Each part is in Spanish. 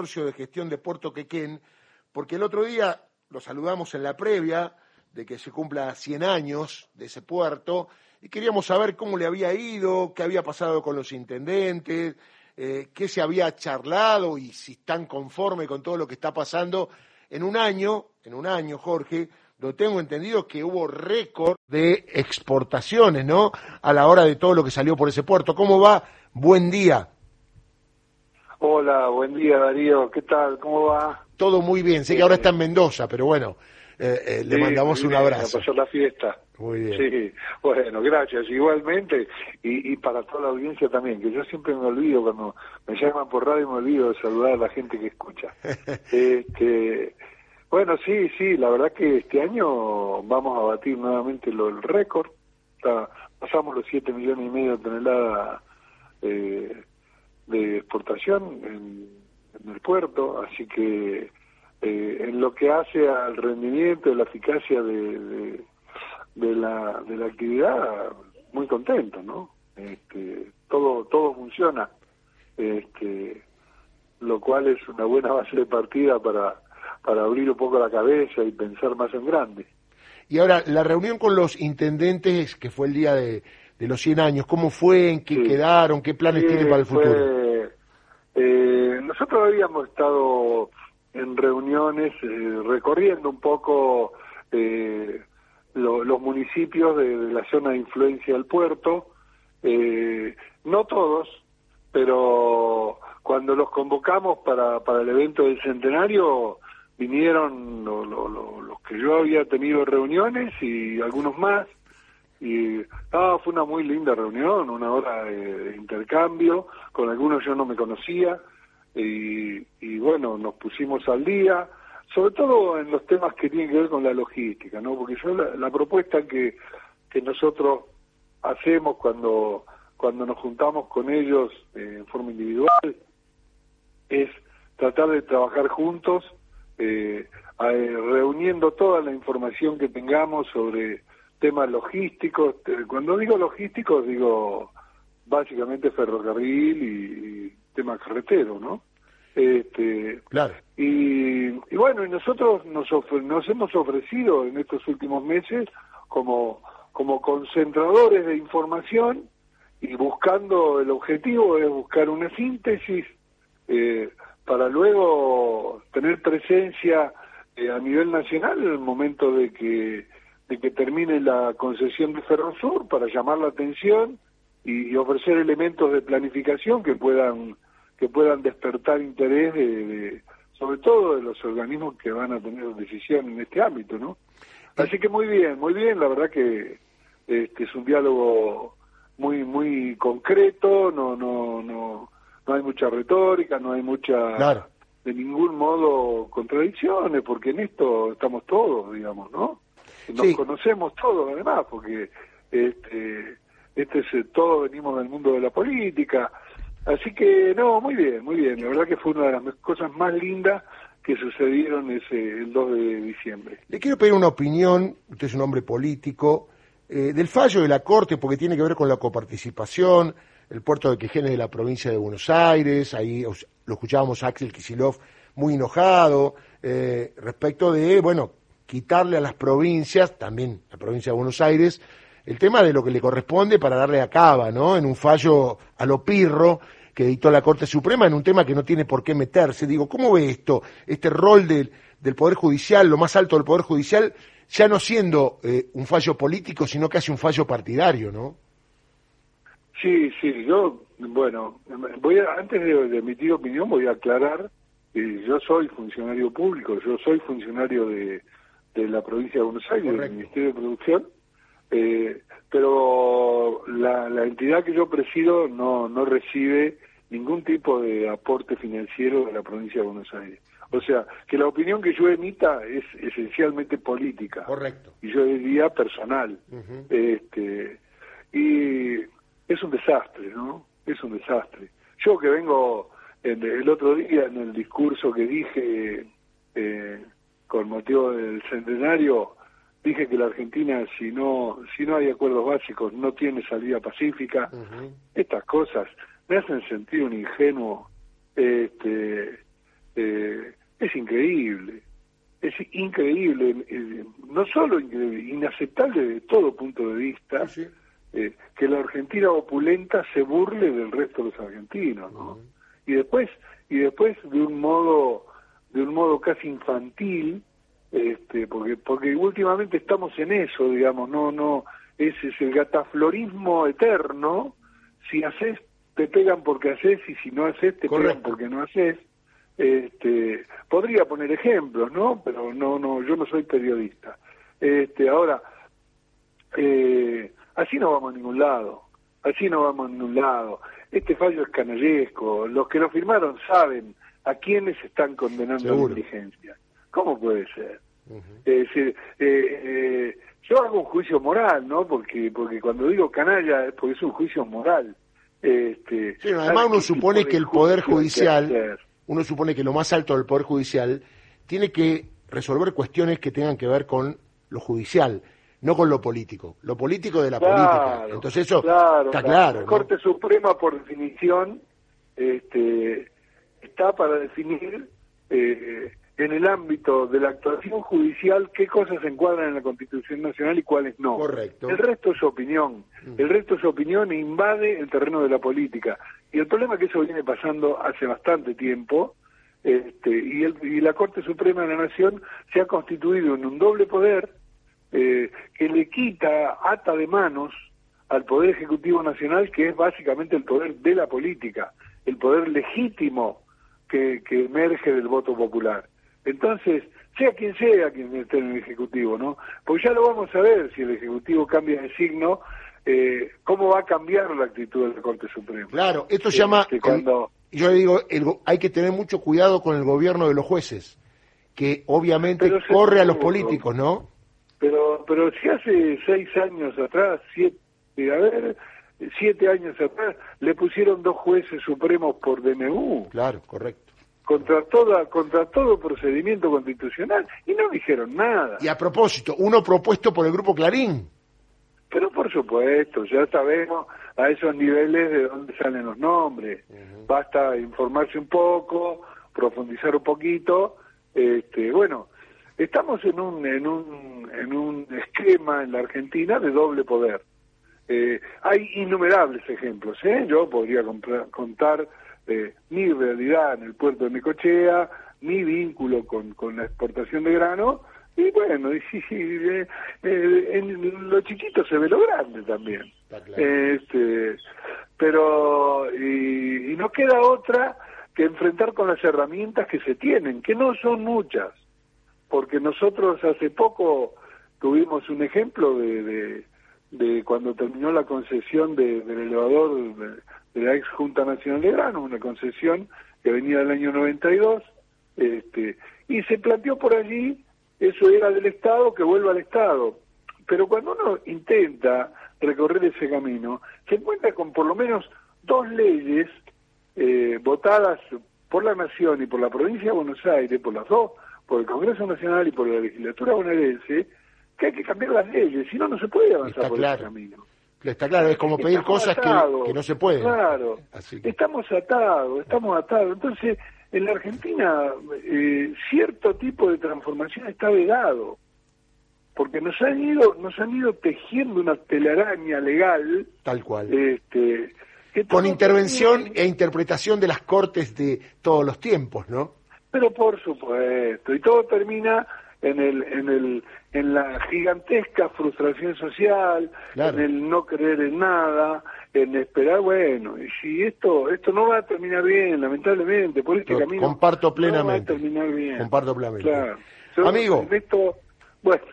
consorcio de gestión de Puerto Quequén, porque el otro día lo saludamos en la previa de que se cumpla 100 años de ese puerto y queríamos saber cómo le había ido, qué había pasado con los intendentes, eh, qué se había charlado y si están conformes con todo lo que está pasando en un año, en un año, Jorge, donde tengo entendido que hubo récord de exportaciones, ¿no? A la hora de todo lo que salió por ese puerto. ¿Cómo va? Buen día. Hola, buen día Darío, ¿qué tal? ¿Cómo va? Todo muy bien, sé que ahora está en Mendoza, pero bueno, eh, eh, le mandamos un abrazo. A pasar la fiesta. Muy bien. Sí, bueno, gracias, igualmente, y, y para toda la audiencia también, que yo siempre me olvido cuando me llaman por radio, me olvido de saludar a la gente que escucha. este, bueno, sí, sí, la verdad que este año vamos a batir nuevamente lo, el récord, pasamos los 7 millones y medio de toneladas eh, de exportación en, el puerto, así que eh, en lo que hace al rendimiento, la eficacia de, de, la, de la actividad, muy contento, ¿no? Este, todo, todo funciona, este, lo cual es una buena base de partida para, para abrir un poco la cabeza y pensar más en grande. Y ahora, la reunión con los intendentes, que fue el día de, de los 100 años, ¿cómo fue? ¿En qué quedaron? ¿Qué planes tienen para el futuro? Nosotros habíamos estado en reuniones eh, recorriendo un poco eh, los municipios de, la zona de influencia del puerto, no todos, pero cuando los convocamos para, para el evento del centenario, vinieron los que yo había tenido reuniones y algunos más, y ah, fue una muy linda reunión, una hora de, intercambio, con algunos yo no me conocía, y, bueno, nos pusimos al día, sobre todo en los temas que tienen que ver con la logística, ¿no? Porque yo la, propuesta que, que nosotros hacemos cuando, cuando nos juntamos con ellos eh, en forma individual es tratar de trabajar juntos, eh, reuniendo toda la información que tengamos sobre temas logísticos. Cuando digo logísticos, digo básicamente ferrocarril y, tema carretero, ¿no? Este, claro. Y, y bueno, y nosotros nos, nos hemos ofrecido en estos últimos meses como, como concentradores de información y buscando el objetivo es buscar una síntesis eh, para luego tener presencia eh, a nivel nacional en el momento de que de que termine la concesión de Ferrosur para llamar la atención y, ofrecer elementos de planificación que puedan que puedan despertar interés de, sobre todo de los organismos que van a tener decisión en este ámbito, ¿no? Así que muy bien, muy bien, la verdad que este es un diálogo muy muy concreto, no no no no hay mucha retórica, no hay mucha de ningún modo contradicciones, porque en esto estamos todos, digamos, ¿no? nos conocemos todos además, porque este, este es, eh, todos venimos del mundo de la política, así que no, muy bien, muy bien, la verdad que fue una de las cosas más lindas que sucedieron ese el 2 de diciembre. Le quiero pedir una opinión, usted es un hombre político, eh, del fallo de la Corte, porque tiene que ver con la coparticipación, el puerto de Quejenes de la provincia de Buenos Aires, ahí lo escuchábamos a Axel Kisilov muy enojado, eh, respecto de, bueno, quitarle a las provincias, también la provincia de Buenos Aires, el tema de lo que le corresponde para darle a caba, ¿no? En un fallo a lo pirro que dictó la Corte Suprema en un tema que no tiene por qué meterse. Digo, ¿cómo ve esto? Este rol del, del Poder Judicial, lo más alto del Poder Judicial, ya no siendo eh, un fallo político, sino casi un fallo partidario, ¿no? Sí, sí, yo, bueno, voy a, antes de, emitir opinión voy a aclarar yo soy funcionario público, yo soy funcionario de, de la provincia de Buenos Aires, del Ministerio de Producción, eh, pero la, la, entidad que yo presido no, no recibe ningún tipo de aporte financiero de la provincia de Buenos Aires. O sea, que la opinión que yo emita es esencialmente política. Correcto. Y yo diría personal. este, y es un desastre, ¿no? Es un desastre. Yo que vengo en, el otro día en el discurso que dije eh, con motivo del centenario, dije que la Argentina, si no, si no hay acuerdos básicos, no tiene salida pacífica. Estas cosas me hacen sentir un ingenuo. Este, eh, es increíble. Es increíble, eh, no solo increíble, inaceptable de todo punto de vista, eh, que la Argentina opulenta se burle del resto de los argentinos, ¿no? Y después, y después de un modo, de un modo casi infantil, este, porque, porque últimamente estamos en eso, digamos, no, no, ese es el gataflorismo eterno, si haces te pegan porque haces y si no haces te pegan porque no haces. Este, podría poner ejemplos, ¿no? Pero no, no, yo no soy periodista. Este, ahora, eh, así no vamos a ningún lado, así no vamos a ningún lado. Este fallo es canallesco, los que lo firmaron saben a quiénes están condenando la inteligencia. ¿Cómo puede ser? eh, eh, yo hago un juicio moral, ¿no? Porque porque cuando digo canalla es porque es un juicio moral. Este, además uno supone que el Poder Judicial, uno supone que lo más alto del Poder Judicial tiene que resolver cuestiones que tengan que ver con lo judicial, no con lo político. Lo político de la política. Entonces eso está claro. La Corte Suprema, por definición, este, está para definir eh, en el ámbito de la actuación judicial qué cosas se encuadran en la Constitución Nacional y cuáles no. Correcto. El resto es opinión. Mm. El resto es opinión e invade el terreno de la política. Y el problema es que eso viene pasando hace bastante tiempo. Este, y, el, y la Corte Suprema de la Nación se ha constituido en un doble poder eh, que le quita, ata de manos al Poder Ejecutivo Nacional, que es básicamente el poder de la política, el poder legítimo que, que emerge del voto popular. Entonces, sea quien sea quien esté en el Ejecutivo, ¿no? Porque ya lo vamos a ver si el Ejecutivo cambia de signo, eh, cómo va a cambiar la actitud de la Corte Suprema. Claro, esto se llama, este, cuando... yo le digo, hay que tener mucho cuidado con el gobierno de los jueces, que obviamente corre a los políticos, ¿no? Pero, pero si hace seis años atrás, siete, a ver, siete años atrás, le pusieron dos jueces supremos por DNU. Claro, correcto contra toda contra todo procedimiento constitucional y no dijeron nada. Y a propósito, uno propuesto por el grupo Clarín. Pero por supuesto, ya sabemos a esos niveles de dónde salen los nombres. Basta informarse un poco, profundizar un poquito. Este, bueno, estamos en un en un en un esquema en la Argentina de doble poder. Eh, hay innumerables ejemplos. ¿eh? Yo podría contar este, mi realidad en el puerto de Necochea, mi vínculo con, con la exportación de grano, y bueno, y sí, sí, eh, eh, en lo chiquito se ve lo grande también. Este, pero, y, y no queda otra que enfrentar con las herramientas que se tienen, que no son muchas, porque nosotros hace poco tuvimos un ejemplo de, de, de cuando terminó la concesión de, del elevador de, la ex Junta Nacional de Grano, una concesión que venía del año 92, este, y se planteó por allí, eso era del Estado, que vuelva al Estado. Pero cuando uno intenta recorrer ese camino, se encuentra con por lo menos dos leyes eh, votadas por la Nación y por la provincia de Buenos Aires, por las dos, por el Congreso Nacional y por la legislatura bonaerense, que hay que cambiar las leyes, si no, no se puede avanzar por ese camino. Está claro, es como pedir cosas que, no se pueden. Claro, estamos atados, estamos atados. Entonces, en la Argentina, eh, cierto tipo de transformación está vedado, porque nos han ido, nos han ido tejiendo una telaraña legal. Tal cual. Este, Con intervención e interpretación de las cortes de todos los tiempos, ¿no? Pero por supuesto, y todo termina en el en el en la gigantesca frustración social, en el no creer en nada, en esperar, bueno, y si esto esto no va a terminar bien, lamentablemente, por este camino comparto plenamente. no va a terminar bien. Comparto plenamente. Amigo. Esto, bueno.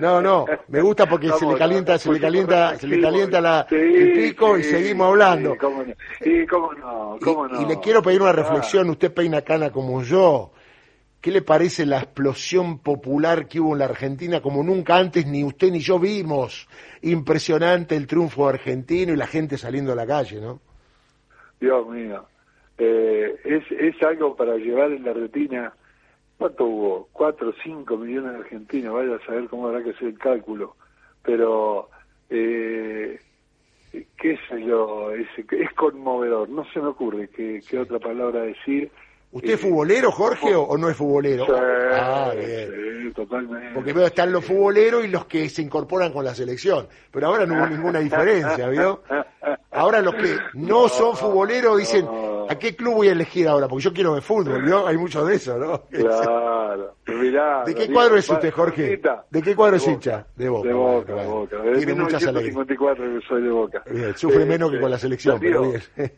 No, no, me gusta porque se le calienta, se le calienta, se le calienta la, el pico y seguimos hablando. Sí, cómo no, sí, cómo no, cómo no. y, le quiero pedir una reflexión, usted peina cana como yo, ¿Qué le parece la explosión popular que hubo en la Argentina como nunca antes ni usted ni yo vimos? Impresionante el triunfo argentino y la gente saliendo a la calle, ¿no? Dios mío. Eh, es, es algo para llevar en la retina. ¿Cuánto hubo? ¿Cuatro cinco millones de argentinos? Vaya a saber cómo habrá que hacer el cálculo. Pero, eh, qué sé yo, es, es conmovedor. No se me ocurre qué, qué otra palabra decir ¿Usted es futbolero, Jorge, o, o no es futbolero? Sí, ah, bien. sí, totalmente. Porque veo están los futboleros y los que se incorporan con la selección. Pero ahora no hubo ninguna diferencia, ¿vio? Ahora los que no son futboleros dicen, ¿a qué club voy a elegir ahora? Porque yo quiero ver fútbol, ¿vio? Hay mucho de eso, ¿no? Claro. Mirá, ¿De qué cuadro es usted, Jorge? ¿De qué cuadro es hincha? De Boca. De Boca, bueno. Boca. Desde Tiene muchas alegrías. 1954 que soy de Boca. Bien, sufre Eh, menos que eh, con la selección, pero bien.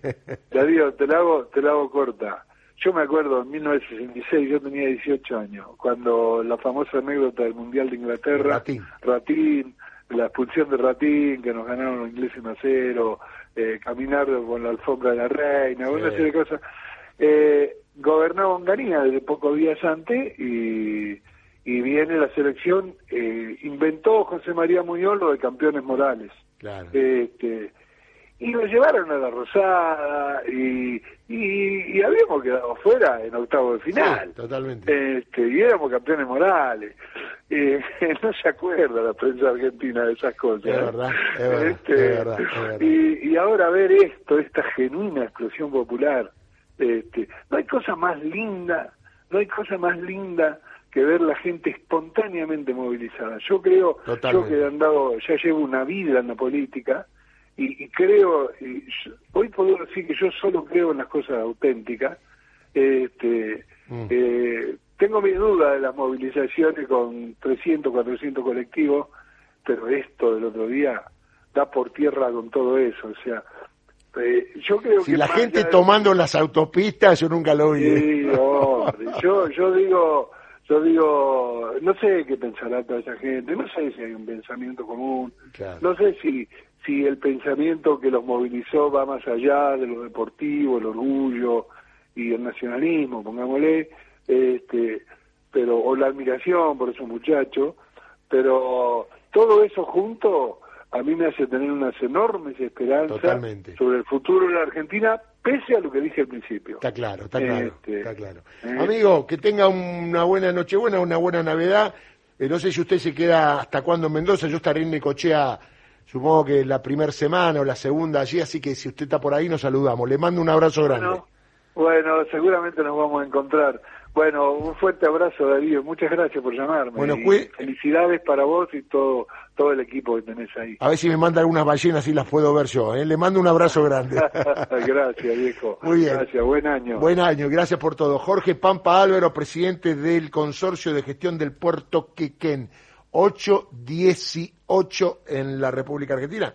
Darío, te la hago, te la hago corta. Yo me acuerdo en 1966, yo tenía 18 años, cuando la famosa anécdota del Mundial de Inglaterra, Ratín. Ratín, la expulsión de Ratín, que nos ganaron los ingleses 1 a 0, eh, caminar con la alfombra de la reina, una serie de cosas. Eh, gobernaba Onganía desde pocos días antes y, y viene la selección, eh, inventó José María Muñoz lo de campeones morales. Claro. Este, y lo llevaron a la Rosada y, y, y habíamos quedado fuera en octavo de final. Sí, totalmente. Este, y éramos campeones morales. Eh, no se acuerda la prensa argentina de esas cosas. Es verdad, es verdad, Este, es verdad, es verdad. Y, y ahora ver esto, esta genuina explosión popular, este, no hay cosa más linda, no hay cosa más linda que ver la gente espontáneamente movilizada. Yo creo, Totalmente. yo que he andado, ya llevo una vida en la política, y, y creo, y yo- hoy puedo decir que yo solo creo en las cosas auténticas, este, Mm. eh, tengo mis dudas de las movilizaciones con 300, 400 colectivos, pero esto del otro día da por tierra con todo eso, o sea, eh, yo creo Si que la gente de- tomando las autopistas, yo nunca lo vi. ¿eh? Sí, hombre, yo, yo digo, yo digo, no sé qué pensará toda esa gente, no sé si hay un pensamiento común, Claro. no sé si, si el pensamiento que los movilizó va más allá de lo deportivo, el orgullo y el nacionalismo, pongámosle, este, pero o la admiración por esos muchachos, pero todo eso junto a mí me hace tener unas enormes esperanzas Totalmente. sobre el futuro de la Argentina, pese a lo que dije al principio. Está claro, está claro, Este, está claro. eh. Amigo, que tenga una buena Nochebuena, una buena Navidad. Eh, no sé si usted se queda hasta cuándo en Mendoza. Yo estaré en Necochea, supongo que la primera semana o la segunda allí, así que si usted está por ahí nos saludamos. Le mando un abrazo grande. Bueno, bueno, seguramente nos vamos a encontrar. Bueno, un fuerte abrazo, Darío. Muchas gracias por llamarme. Bueno, Felicidades para vos y todo, todo el equipo que tenés ahí. A ver si me manda algunas ballenas y las puedo ver yo. ¿eh? Le mando un abrazo grande. gracias, viejo. Muy bien. Gracias, buen año. Buen año, gracias por todo. Jorge Pampa Álvaro, presidente del Consorcio de Gestión del Puerto Quequén. 818 en la República Argentina.